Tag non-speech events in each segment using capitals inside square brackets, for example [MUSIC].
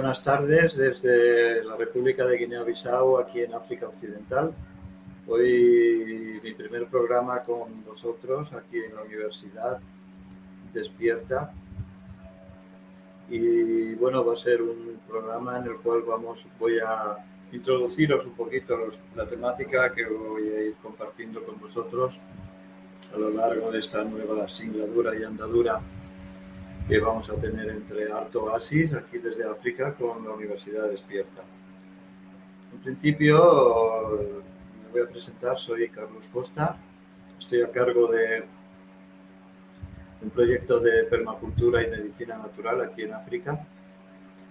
Buenas tardes desde la República de Guinea-Bissau, aquí en África Occidental. Hoy mi primer programa con vosotros aquí en la Universidad Despierta. Y bueno, va a ser un programa en el cual vamos, voy a introduciros un poquito la temática que voy a ir compartiendo con vosotros a lo largo de esta nueva singladura y andadura que vamos a tener entre Arto Oasis, aquí desde África, con la Universidad Despierta. En principio, me voy a presentar, soy Carlos Costa, estoy a cargo de un proyecto de permacultura y medicina natural aquí en África,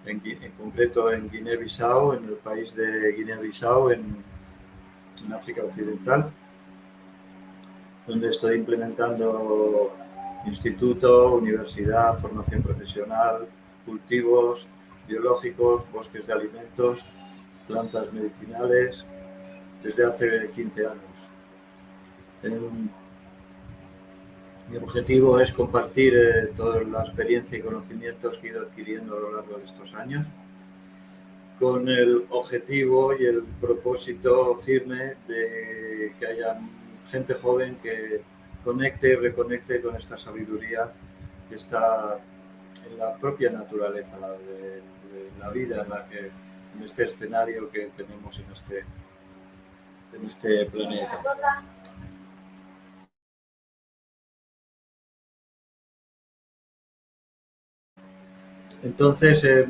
en, concreto en Guinea-Bissau, en el país de Guinea-Bissau, en, en África Occidental, donde estoy implementando instituto, universidad, formación profesional, cultivos biológicos, bosques de alimentos, plantas medicinales, desde hace 15 años. mi objetivo es compartir eh, toda la experiencia y conocimientos que he ido adquiriendo a lo largo de estos años, con el objetivo y el propósito firme de que haya gente joven que conecte y reconecte con esta sabiduría que está en la propia naturaleza de, la vida en, este escenario que tenemos en este, en este planeta. Entonces, eh,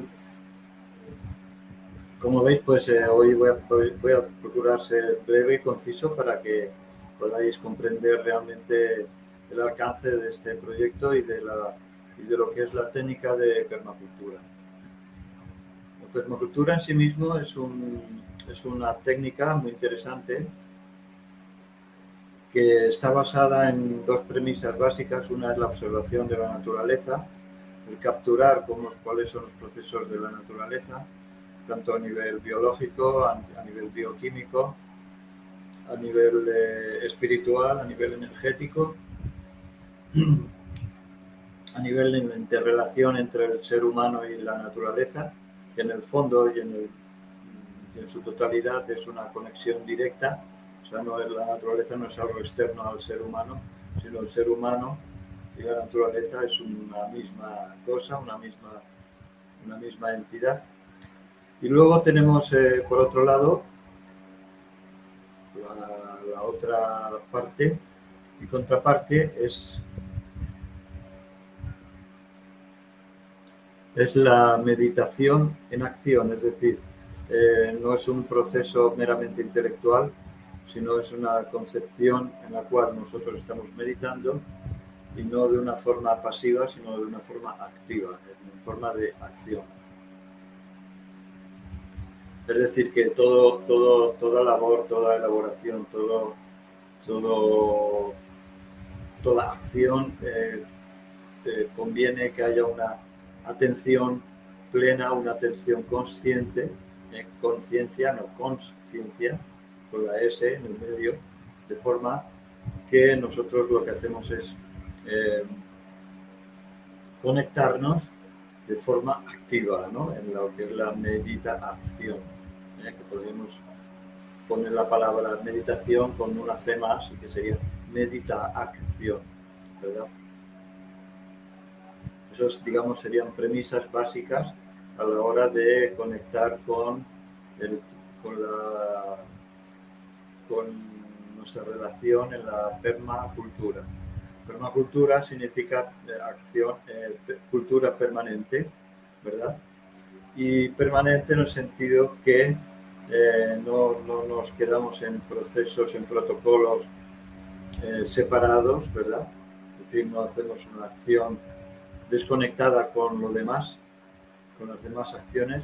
como veis, pues eh, hoy voy a, voy a procurar ser breve y conciso para que podáis comprender realmente el alcance de este proyecto y de, la, y de lo que es la técnica de permacultura. La permacultura en sí mismo es, un, es una técnica muy interesante que está basada en dos premisas básicas. Una es la observación de la naturaleza, el capturar cómo, cuáles son los procesos de la naturaleza, tanto a nivel biológico, a nivel bioquímico, a nivel eh, espiritual, a nivel energético, [CLEARS THROAT] a nivel de interrelación entre el ser humano y la naturaleza, que en el fondo y en, su totalidad es una conexión directa, o sea, no es, la naturaleza no es algo externo al ser humano, sino el ser humano y la naturaleza es una misma cosa, una misma, una misma entidad. Y luego tenemos, eh, por otro lado, la, otra parte y contraparte es, es la meditación en acción, es decir, eh, no es un proceso meramente intelectual, sino es una concepción en la cual nosotros estamos meditando y no de una forma pasiva, sino de una forma activa, en forma de acción. Es decir, que todo, todo, toda labor, toda elaboración, todo, todo, toda acción eh, eh, conviene que haya una atención plena, una atención consciente, eh, conciencia, no conciencia, con la S en el medio, de forma que nosotros lo que hacemos es conectarnos de forma activa ¿no? en lo que es la medita que podríamos poner la palabra meditación con una C más y que sería medita acción, ¿verdad? Esos, digamos, serían premisas básicas a la hora de conectar con, con, la, con nuestra relación en la permacultura. Permacultura significa eh, acción, eh, cultura permanente, ¿verdad? Y permanente en el sentido que eh, no, no, nos quedamos en procesos, en protocolos eh, separados, ¿verdad? Es decir, no hacemos una acción desconectada con lo demás, con las demás acciones,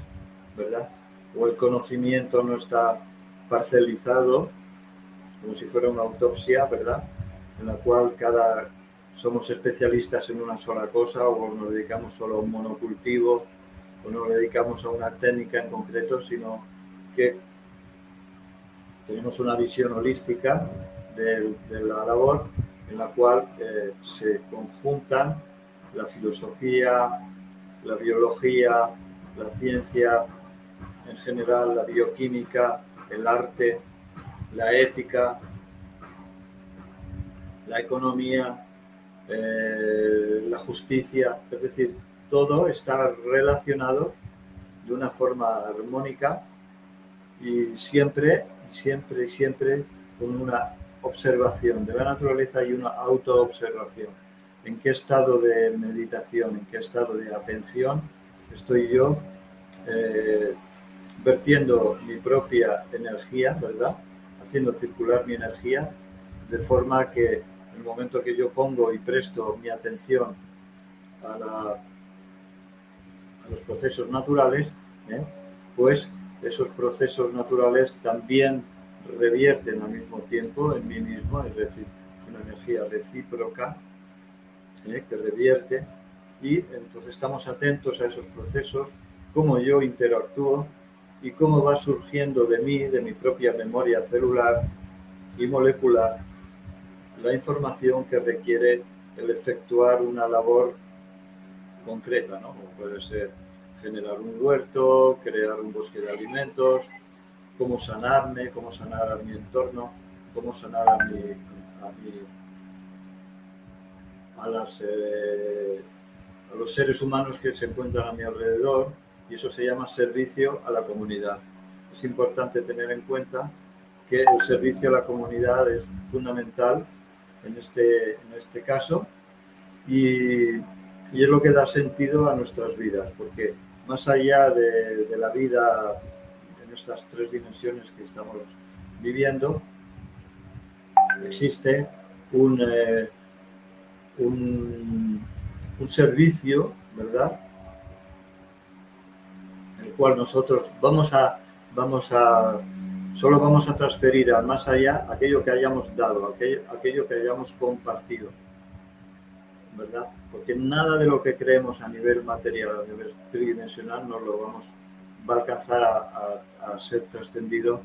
¿verdad? O el conocimiento no está parcelizado, como si fuera una autopsia, ¿verdad? En la cual cada somos especialistas en una sola cosa o nos dedicamos solo a un monocultivo o nos dedicamos a una técnica en concreto, sino que tenemos una visión holística de, la labor en la cual eh, se conjuntan la filosofía, la biología, la ciencia en general, la bioquímica, el arte, la ética, la economía, eh, la justicia, es decir, todo está relacionado de una forma armónica y siempre, siempre, siempre con una observación de la naturaleza y una autoobservación. ¿En qué estado de meditación, en qué estado de atención estoy yo eh, vertiendo mi propia energía, ¿verdad? Haciendo circular mi energía de forma que en el momento que yo pongo y presto mi atención a, los procesos naturales, ¿eh? pues esos procesos naturales también revierten al mismo tiempo en mí mismo, es decir, es una energía recíproca ¿eh? que revierte y entonces estamos atentos a esos procesos, cómo yo interactúo y cómo va surgiendo de mí, de mi propia memoria celular y molecular, la información que requiere el efectuar una labor concreta, ¿no? puede ser generar un huerto, crear un bosque de alimentos, cómo sanarme, cómo sanar a mi entorno, cómo sanar a mi, a, eh, a los seres humanos que se encuentran a mi alrededor y eso se llama servicio a la comunidad. Es importante tener en cuenta que el servicio a la comunidad es fundamental en este, en este caso y, y es lo que da sentido a nuestras vidas, porque más allá de, la vida en estas tres dimensiones que estamos viviendo, existe un, eh, un, un, servicio, ¿verdad? El cual nosotros vamos a, vamos a, solo vamos a transferir al más allá aquello que hayamos dado, aquello, aquello que hayamos compartido. ¿Verdad? Porque nada de lo que creemos a nivel material, a nivel tridimensional, no lo vamos, va a alcanzar a, ser trascendido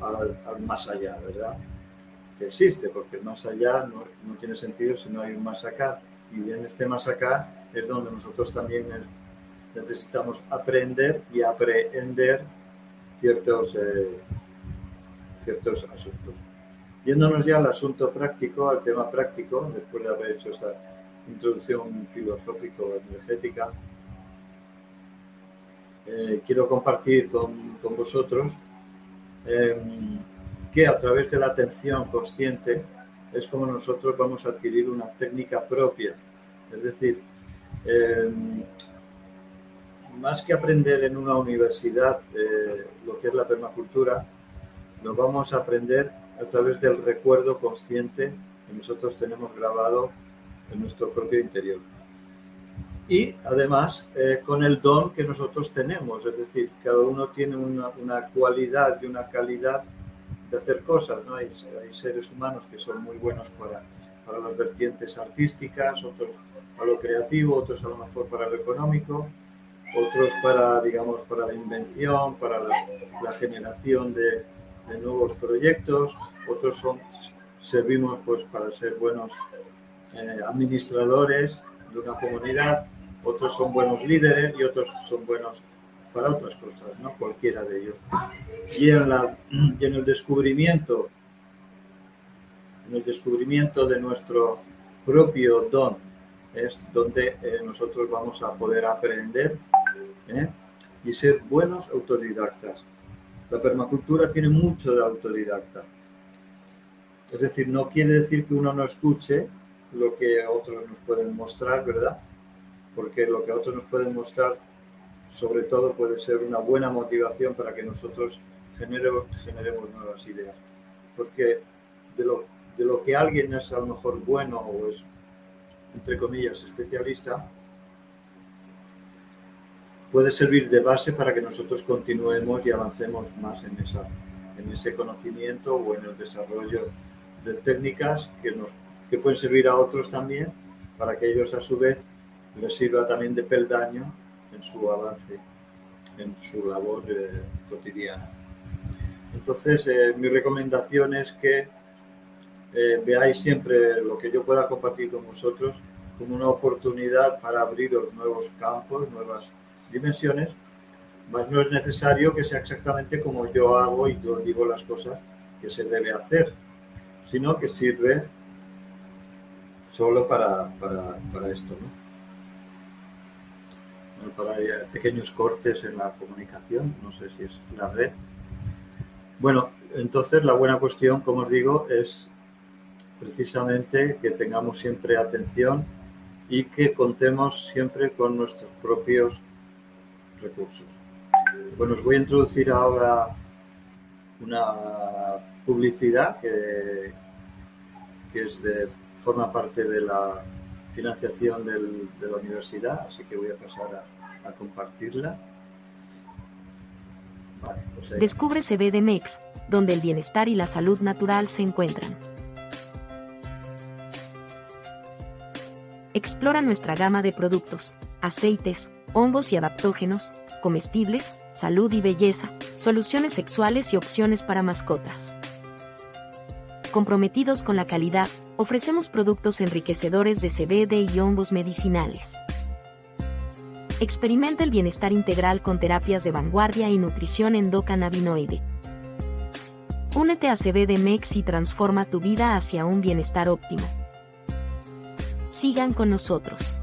al, más allá, ¿verdad? Que existe, porque el más allá no, no, tiene sentido si no hay un más acá. Y en este más acá es donde nosotros también necesitamos aprender y aprender ciertos, eh, ciertos asuntos. Yéndonos ya al asunto práctico, al tema práctico, después de haber hecho esta introducción filosófico-energética, eh, quiero compartir con, con vosotros eh, que a través de la atención consciente es como nosotros vamos a adquirir una técnica propia. Es decir, eh, más que aprender en una universidad lo que es la permacultura, lo vamos a aprender a través del recuerdo consciente que nosotros tenemos grabado en nuestro propio interior. Y además eh, con el don que nosotros tenemos, es decir, cada uno tiene una, una cualidad y una calidad de hacer cosas. ¿no? Hay, hay, seres humanos que son muy buenos para, para las vertientes artísticas, otros para lo creativo, otros a lo mejor para lo económico, otros para, digamos, para la invención, para la, la generación de, de, nuevos proyectos, otros son, servimos pues para ser buenos eh, administradores de una comunidad, otros son buenos líderes y otros son buenos para otras cosas, ¿no? Cualquiera de ellos. Y en, el descubrimiento, en el descubrimiento de nuestro propio don, es donde eh, nosotros vamos a poder aprender ¿eh? y ser buenos autodidactas. La permacultura tiene mucho de autodidacta. Es decir, no quiere decir que uno no escuche lo que otros nos pueden mostrar, ¿verdad? Porque lo que otros nos pueden mostrar, sobre todo, puede ser una buena motivación para que nosotros generemos, generemos nuevas ideas. Porque de lo, de lo que alguien es a lo mejor bueno o es, entre comillas, especialista, puede servir de base para que nosotros continuemos y avancemos más en, esa, en ese conocimiento o en el desarrollo de técnicas que nos que pueden servir a otros también para que ellos a su vez les sirva también de peldaño en su avance, en su labor eh, cotidiana. Entonces, eh, mi recomendación es que eh, veáis siempre lo que yo pueda compartir con vosotros como una oportunidad para abrir los nuevos campos, nuevas dimensiones, Más no es necesario que sea exactamente como yo hago y yo digo las cosas que se debe hacer, sino que sirve solo para, para, esto, ¿no? para pequeños cortes en la comunicación, no sé si es la red. Bueno, entonces la buena cuestión, como os digo, es precisamente que tengamos siempre atención y que contemos siempre con nuestros propios recursos. Bueno, os voy a introducir ahora una publicidad que, que es de, forma parte de la financiación de la universidad, así que voy a pasar a, compartirla. Pues Descubre CBDMEX, donde el bienestar y la salud natural se encuentran. Explora nuestra gama de productos, aceites, hongos y adaptógenos, comestibles, salud y belleza, soluciones sexuales y opciones para mascotas. Comprometidos con la calidad, ofrecemos productos enriquecedores de CBD y hongos medicinales. Experimenta el bienestar integral con terapias de vanguardia y nutrición endocannabinoide. Únete a CBD Mex y transforma tu vida hacia un bienestar óptimo. Sigan con nosotros.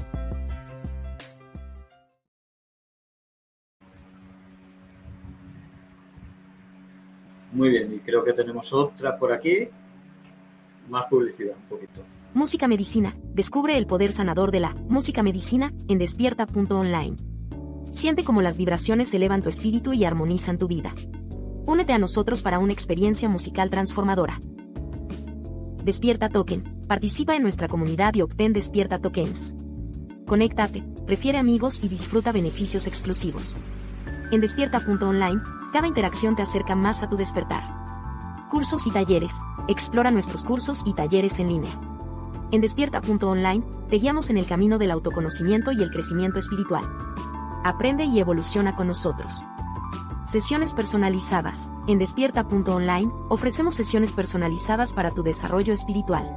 Muy bien, y creo que tenemos otra por aquí. Más publicidad, un poquito. Música Medicina. Descubre el poder sanador de la música medicina en despierta.online. Siente cómo las vibraciones elevan tu espíritu y armonizan tu vida. Únete a nosotros para una experiencia musical transformadora. Despierta Token. Participa en nuestra comunidad y obtén Despierta Tokens. Conéctate, prefiere amigos y disfruta beneficios exclusivos. En despierta.online, cada interacción te acerca más a tu despertar. Cursos y talleres. Explora nuestros cursos y talleres en línea. En despierta.online, te guiamos en el camino del autoconocimiento y el crecimiento espiritual. Aprende y evoluciona con nosotros. Sesiones personalizadas. En despierta.online, ofrecemos sesiones personalizadas para tu desarrollo espiritual.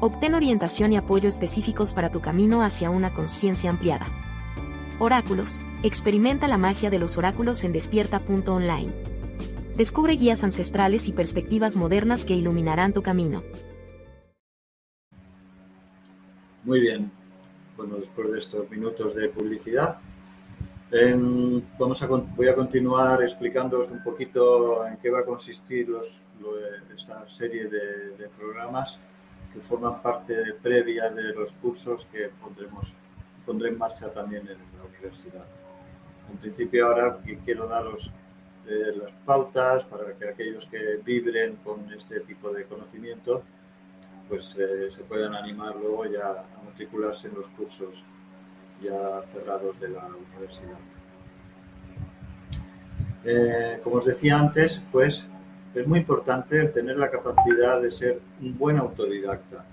Obtén orientación y apoyo específicos para tu camino hacia una conciencia ampliada. Oráculos. Experimenta la magia de los oráculos en despierta.online. Descubre guías ancestrales y perspectivas modernas que iluminarán tu camino. Muy bien. Bueno, después de estos minutos de publicidad, em, vamos a, voy a continuar explicándoos un poquito en qué va a consistir los, esta serie de, de, programas que forman parte previa de los cursos que pondremos pondré en marcha también en la universidad. En principio ahora quiero daros eh, las pautas para que aquellos que vibren con este tipo de conocimiento pues eh, se puedan animar luego ya a matricularse en los cursos ya cerrados de la universidad. Eh, como os decía antes, pues es muy importante tener la capacidad de ser un buen autodidacta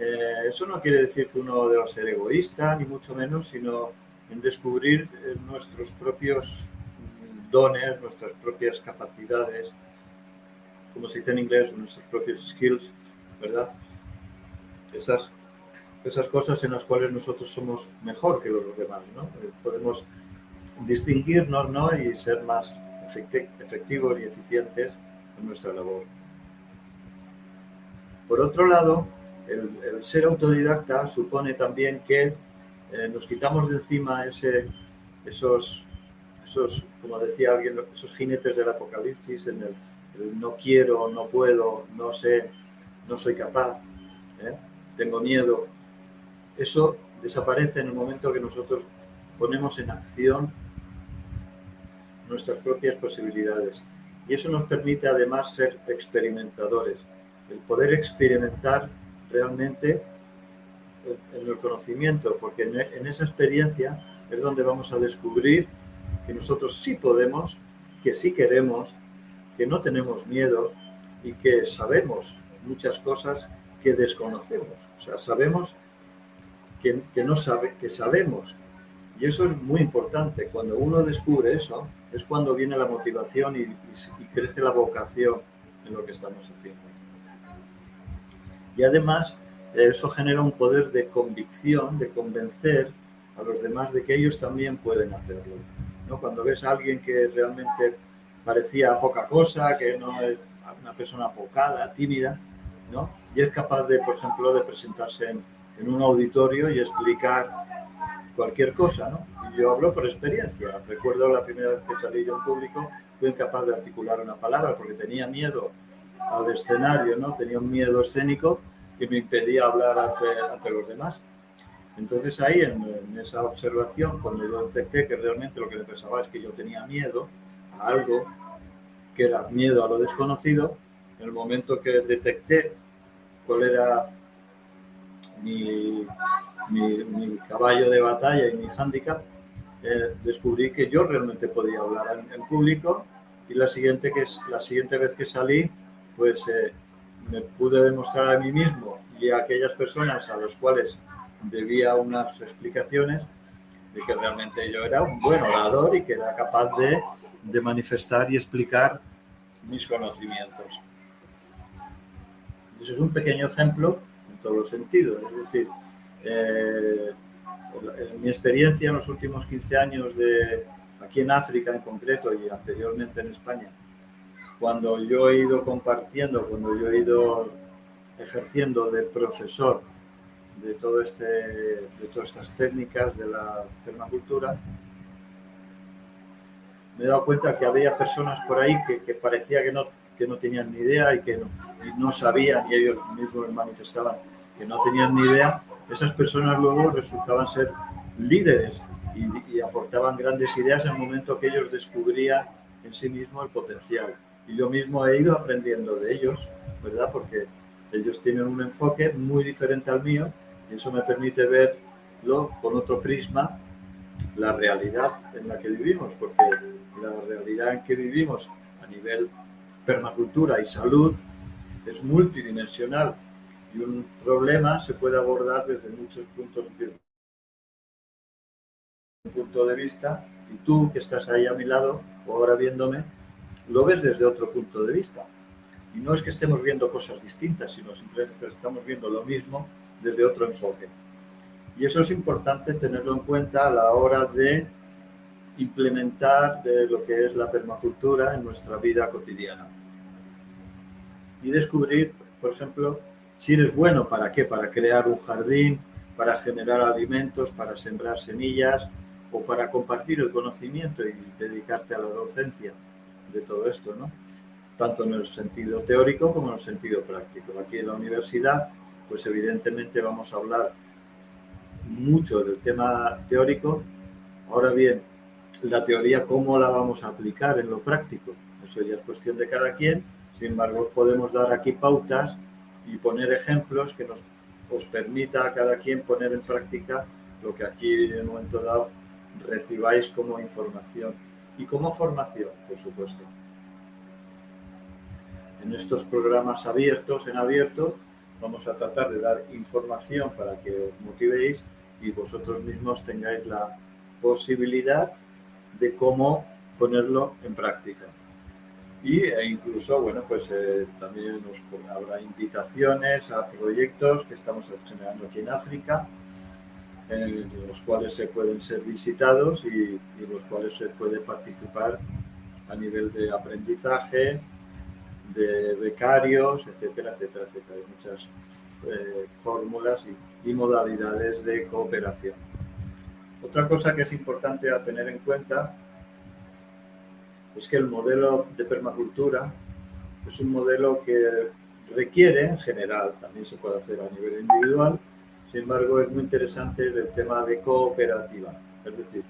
eh, eso no quiere decir que uno deba ser egoísta, ni mucho menos, sino en descubrir eh, nuestros propios dones, nuestras propias capacidades, como se dice en inglés, nuestros propios skills, ¿verdad? Esas, esas cosas en las cuales nosotros somos mejor que los demás, ¿no? Eh, podemos distinguirnos, ¿no? Y ser más efectivos y eficientes en nuestra labor. Por otro lado, el, ser autodidacta supone también que eh, nos quitamos de encima ese, esos, esos, como decía alguien, esos jinetes del apocalipsis en el, no quiero, no puedo, no sé, no soy capaz, ¿eh? tengo miedo. Eso desaparece en el momento que nosotros ponemos en acción nuestras propias posibilidades. Y eso nos permite además ser experimentadores, el poder experimentar realmente en el conocimiento, porque en esa experiencia es donde vamos a descubrir que nosotros sí podemos, que sí queremos, que no tenemos miedo y que sabemos muchas cosas que desconocemos. O sea, sabemos que, no sabe, que sabemos. Y eso es muy importante. Cuando uno descubre eso, es cuando viene la motivación y crece la vocación en lo que estamos haciendo. Y además, eso genera un poder de convicción, de convencer a los demás de que ellos también pueden hacerlo. Cuando ves a alguien que realmente parecía poca cosa, que no es una persona apocada, tímida, ¿no? Y es capaz de, por ejemplo, de presentarse en, un auditorio y explicar cualquier cosa, ¿no? Y yo hablo por experiencia. Recuerdo la primera vez que salí yo en público, fui incapaz de articular una palabra porque tenía miedo al escenario, ¿no? Tenía un miedo escénico que me impedía hablar ante los demás. Entonces ahí, en, en, esa observación, cuando yo detecté que realmente lo que me pensaba es que yo tenía miedo a algo, que era miedo a lo desconocido, en el momento que detecté cuál era mi, mi, mi caballo de batalla y mi hándicap, eh, descubrí que yo realmente podía hablar en, en, público y la siguiente, que la siguiente vez que salí, pues eh, me pude demostrar a mí mismo y a aquellas personas a las cuales debía unas explicaciones de que realmente yo era un buen orador y que era capaz de, de manifestar y explicar mis conocimientos. Eso es un pequeño ejemplo en todos los sentidos, es decir, eh, en mi experiencia en los últimos 15 años de aquí en África en concreto y anteriormente en España, cuando yo he ido compartiendo, cuando yo he ido ejerciendo de profesor de, todo este, de todas estas técnicas de la permacultura, me he dado cuenta que había personas por ahí que, que parecía que no, que no tenían ni idea y que no, no sabían y ellos mismos manifestaban que no tenían ni idea esas personas luego resultaban ser líderes y, y, aportaban grandes ideas en el momento que ellos descubrían en sí mismo el potencial. Y yo mismo he ido aprendiendo de ellos, ¿verdad? Porque ellos tienen un enfoque muy diferente al mío y eso me permite verlo con otro prisma, la realidad en la que vivimos, porque la realidad en que vivimos a nivel permacultura y salud es multidimensional y un problema se puede abordar desde muchos puntos de, punto de vista y tú que estás ahí a mi lado o ahora viéndome lo ves desde otro punto de vista y no es que estemos viendo cosas distintas sino simplemente estamos viendo lo mismo desde otro enfoque. Y eso es importante tenerlo en cuenta a la hora de implementar de lo que es la permacultura en nuestra vida cotidiana. Y descubrir por ejemplo si eres bueno, ¿para qué? Para crear un jardín, para generar alimentos, para sembrar semillas o para compartir el conocimiento y dedicarte a la docencia de todo esto, ¿no? Tanto en el sentido teórico como en el sentido práctico. Aquí en la universidad, pues evidentemente vamos a hablar mucho del tema teórico. Ahora bien, la teoría, ¿cómo la vamos a aplicar en lo práctico? Eso ya es cuestión de cada quien. Sin embargo, podemos dar aquí pautas y poner ejemplos que nos os permita a cada quien poner en práctica lo que aquí en un momento dado recibáis como información y como formación, por supuesto. En estos programas abiertos, en abierto, vamos a tratar de dar información para que os motivéis y vosotros mismos tengáis la posibilidad de cómo ponerlo en práctica. Y e incluso, bueno, pues eh, también nos, habrá invitaciones a proyectos que estamos generando aquí en África, en los cuales se pueden ser visitados y, y los cuales se puede participar a nivel de aprendizaje, de becarios, etcétera, etcétera, etcétera. Hay muchas eh, fórmulas y, y modalidades de cooperación. Otra cosa que es importante a tener en cuenta es que el modelo de permacultura es un modelo que requiere en general, también se puede hacer a nivel individual, sin embargo es muy interesante el tema de cooperativa, es decir,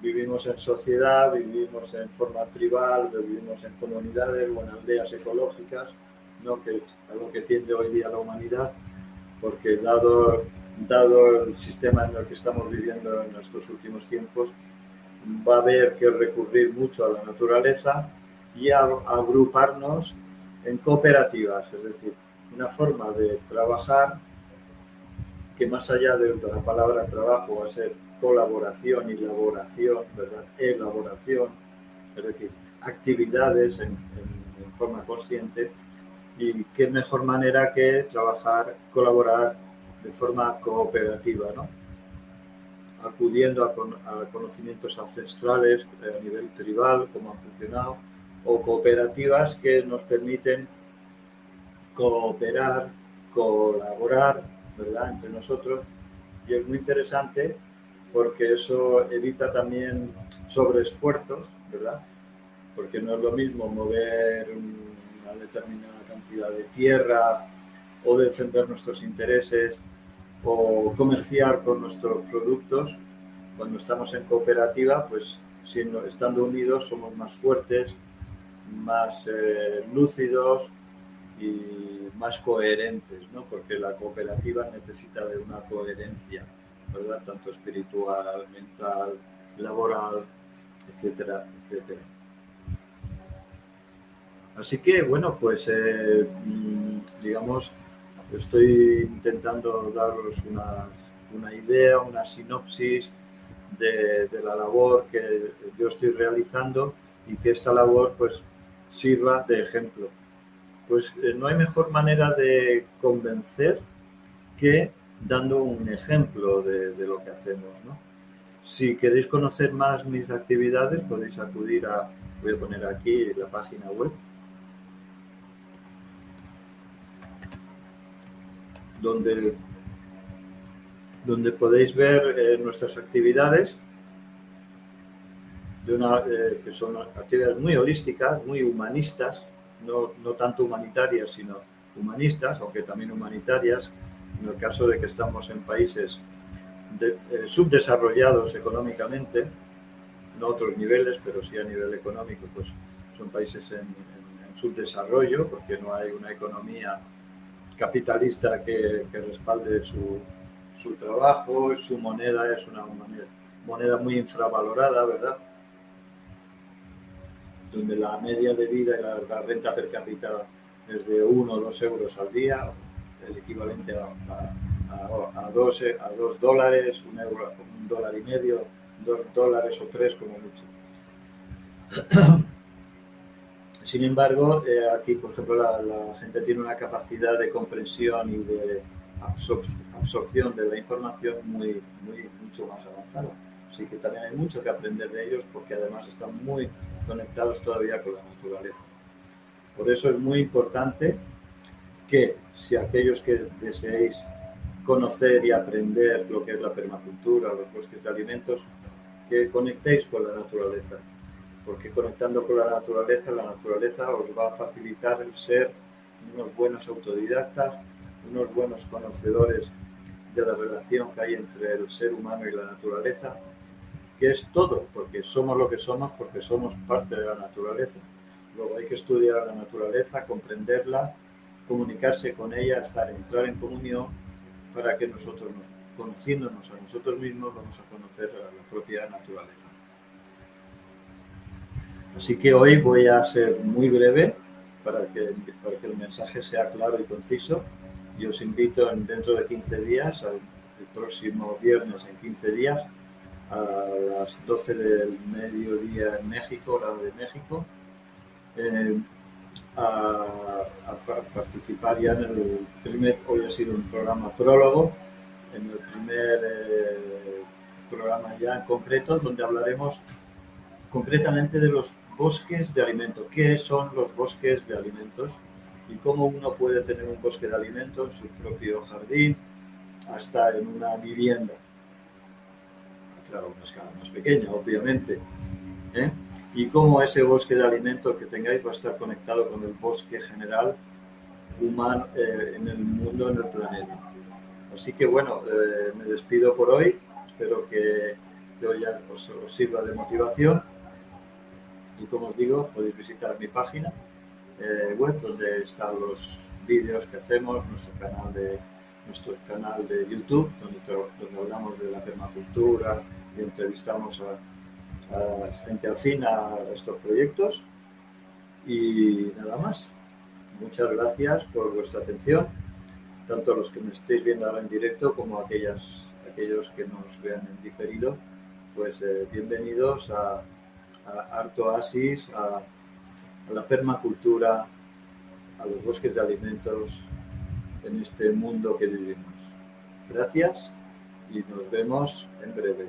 vivimos en sociedad, vivimos en forma tribal, vivimos en comunidades o en aldeas ecológicas, ¿no? que es a lo que tiende hoy día la humanidad, porque dado, dado el sistema en el que estamos viviendo en nuestros últimos tiempos, va a haber que recurrir mucho a la naturaleza y a, agruparnos en cooperativas, es decir, una forma de trabajar que más allá de la palabra trabajo va a ser colaboración, elaboración, ¿verdad? Elaboración, es decir, actividades en, forma consciente y qué mejor manera que trabajar, colaborar de forma cooperativa, ¿no? acudiendo a, conocimientos ancestrales a nivel tribal, cómo han funcionado, o cooperativas que nos permiten cooperar, colaborar, ¿verdad?, entre nosotros. Y es muy interesante porque eso evita también sobreesfuerzos, ¿verdad? Porque no es lo mismo mover una determinada cantidad de tierra o defender nuestros intereses o comerciar con nuestros productos. Cuando estamos en cooperativa, pues estando unidos somos más fuertes, más eh, lúcidos y más coherentes, ¿no? Porque la cooperativa necesita de una coherencia, Tanto espiritual, mental, laboral, etcétera, etcétera. Así que, bueno, pues, eh, mm, digamos, estoy intentando daros una, idea, una sinopsis de, la labor que yo estoy realizando y que esta labor, pues, sirva de ejemplo. Pues eh, no hay mejor manera de convencer que dando un ejemplo de, lo que hacemos, ¿no? Si queréis conocer más mis actividades, podéis acudir a, voy a poner aquí la página web, donde, donde podéis ver eh, nuestras actividades, eh, que son actividades muy holísticas, muy humanistas, no, no tanto humanitarias, sino humanistas, aunque también humanitarias, en el caso de que estamos en países eh, subdesarrollados económicamente, no a otros niveles, pero sí a nivel económico, pues son países en, subdesarrollo, porque no hay una economía capitalista que, respalde su, su, trabajo, su moneda es una moneda, moneda muy infravalorada, ¿verdad? Donde la media de vida y la, renta per cápita es de 1 o 2 euros al día, el equivalente a a, dos, a dos dólares, un, euro, un dólar y medio, dos dólares o tres como mucho. [CLEARS THROAT] Sin embargo, eh, aquí, por ejemplo, la, gente tiene una capacidad de comprensión y de absorción de la información muy, muy, mucho más avanzada. Así que también hay mucho que aprender de ellos porque además están muy conectados todavía con la naturaleza. Por eso es muy importante que si aquellos que deseéis conocer y aprender lo que es la permacultura, los bosques de alimentos, que conectéis con la naturaleza, porque conectando con la naturaleza, la naturaleza os va a facilitar el ser unos buenos autodidactas, unos buenos conocedores de la relación que hay entre el ser humano y la naturaleza, que es todo, porque somos lo que somos, porque somos parte de la naturaleza. Luego hay que estudiar la naturaleza, comprenderla, comunicarse con ella, estar, entrar en comunión para que nosotros, conociéndonos a nosotros mismos, vamos a conocer a la propia naturaleza. Así que hoy voy a ser muy breve para que, para que el mensaje sea claro y conciso. Y os invito dentro de 15 días, el próximo viernes en 15 días, a las 12 del mediodía en México, hora de México, eh, a, participar ya en el primer, hoy ha sido un programa prólogo, en el primer eh, programa ya en concreto, donde hablaremos concretamente de los bosques de alimentos. ¿Qué son los bosques de alimentos? Y cómo uno puede tener un bosque de alimentos en su propio jardín, hasta en una vivienda. Claro, a una escala más pequeña, obviamente. ¿eh? Y cómo ese bosque de alimentos que tengáis va a estar conectado con el bosque general humano eh, en el mundo, en el planeta. Así que bueno, eh, me despido por hoy. Espero que, hoy ya os, sirva de motivación. Y como os digo, podéis visitar mi página eh, web donde están los vídeos que hacemos, nuestro canal de, nuestro canal de YouTube, donde, donde hablamos de la permacultura y entrevistamos a a gente afín a estos proyectos. Y nada más. Muchas gracias por vuestra atención, tanto a los que me estéis viendo ahora en directo como a aquellas, aquellos que nos vean en diferido. Pues eh, bienvenidos a, a Art Oasis, a, a la permacultura, a los bosques de alimentos en este mundo que vivimos. Gracias y nos vemos en breve.